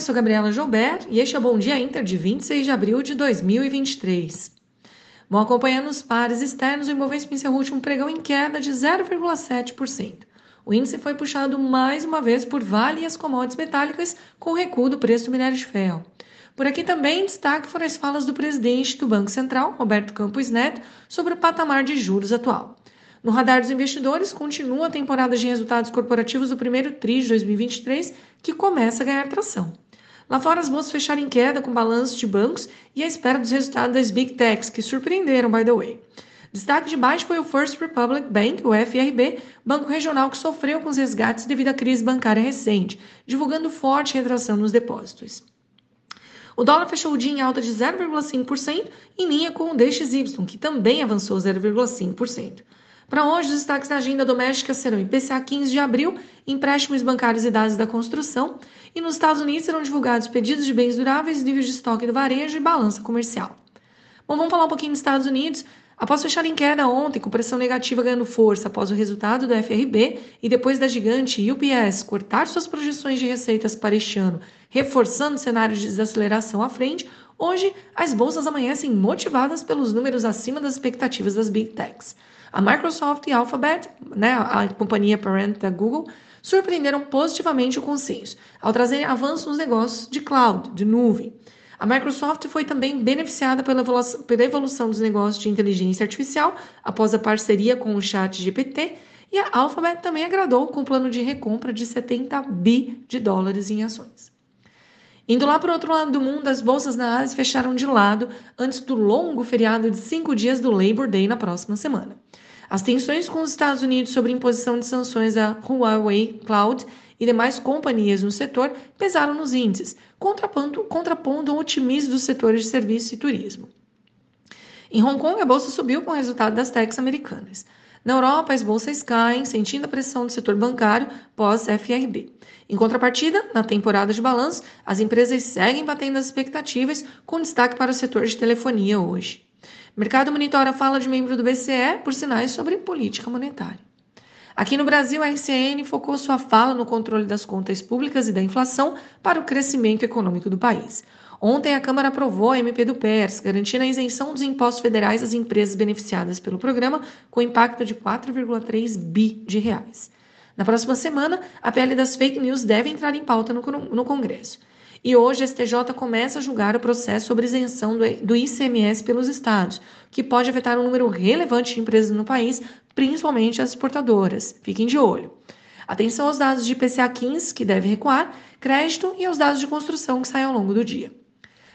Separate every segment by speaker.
Speaker 1: eu sou Gabriela Joubert e este é o Bom Dia Inter de 26 de abril de 2023. Bom, acompanhando os pares externos, o Ibovespa encerrou o último pregão em queda de 0,7%. O índice foi puxado mais uma vez por Vale e as commodities metálicas, com recuo do preço do minério de ferro. Por aqui também destaque foram as falas do presidente do Banco Central, Roberto Campos Neto, sobre o patamar de juros atual. No radar dos investidores, continua a temporada de resultados corporativos do primeiro TRI de 2023, que começa a ganhar tração. Lá fora, as bolsas fecharam em queda com balanços de bancos e a espera dos resultados das Big Techs, que surpreenderam, by the way. Destaque de baixo foi o First Republic Bank, o FRB, banco regional que sofreu com os resgates devido à crise bancária recente, divulgando forte retração nos depósitos. O dólar fechou o dia em alta de 0,5%, em linha com o DXY, que também avançou 0,5%. Para hoje, os destaques da agenda doméstica serão IPCA 15 de abril, empréstimos bancários e dados da construção, e nos Estados Unidos serão divulgados pedidos de bens duráveis, níveis de estoque do varejo e balança comercial. Bom, vamos falar um pouquinho dos Estados Unidos. Após fechar em queda ontem, com pressão negativa ganhando força após o resultado do FRB e depois da gigante UPS cortar suas projeções de receitas para este ano, reforçando o cenário de desaceleração à frente, hoje as bolsas amanhecem motivadas pelos números acima das expectativas das Big Techs. A Microsoft e a Alphabet, né, a companhia parent da Google, surpreenderam positivamente o consenso, ao trazerem avanços nos negócios de cloud, de nuvem. A Microsoft foi também beneficiada pela evolução, pela evolução dos negócios de inteligência artificial após a parceria com o Chat GPT, e a Alphabet também agradou com o plano de recompra de 70 bi de dólares em ações. Indo lá para o outro lado do mundo, as bolsas na Ásia fecharam de lado antes do longo feriado de cinco dias do Labor Day na próxima semana. As tensões com os Estados Unidos sobre imposição de sanções à Huawei Cloud e demais companhias no setor pesaram nos índices, contrapondo, contrapondo o otimismo dos setores de serviços e turismo. Em Hong Kong, a bolsa subiu com o resultado das techs americanas. Na Europa, as bolsas caem, sentindo a pressão do setor bancário pós-FRB. Em contrapartida, na temporada de balanço, as empresas seguem batendo as expectativas, com destaque para o setor de telefonia hoje. Mercado monitora fala de membro do BCE por sinais sobre política monetária. Aqui no Brasil, a RCN focou sua fala no controle das contas públicas e da inflação para o crescimento econômico do país. Ontem, a Câmara aprovou a MP do PERS, garantindo a isenção dos impostos federais às empresas beneficiadas pelo programa, com impacto de 4,3 bi de reais. Na próxima semana, a PL das fake news deve entrar em pauta no, Congresso. E hoje a STJ começa a julgar o processo sobre isenção do, do ICMS pelos estados, que pode afetar um número relevante de empresas no país, principalmente as exportadoras. Fiquem de olho. Atenção aos dados de IPCA 15, que deve recuar, crédito e aos dados de construção que saem ao longo do dia.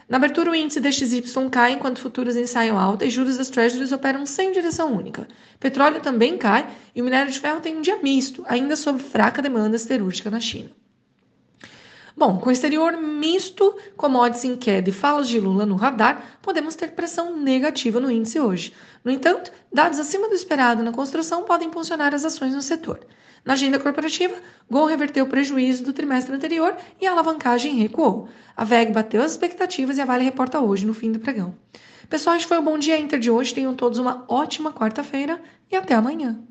Speaker 1: Na abertura, o índice DXY cai enquanto futuros ensaiam alta e juros das treasuries operam sem direção única. Petróleo também cai e o minério de ferro tem um dia misto, ainda sob fraca demanda siderúrgica na China. Bom, com o exterior misto, commodities em queda e falas de Lula no radar, podemos ter pressão negativa no índice hoje. No entanto, dados acima do esperado na construção podem impulsionar as ações no setor. Na agenda corporativa, Gol reverteu o prejuízo do trimestre anterior e a alavancagem recuou. A VEG bateu as expectativas e a Vale reporta hoje no fim do pregão. Pessoal, este foi o Bom Dia Inter de hoje. Tenham todos uma ótima quarta-feira e até amanhã.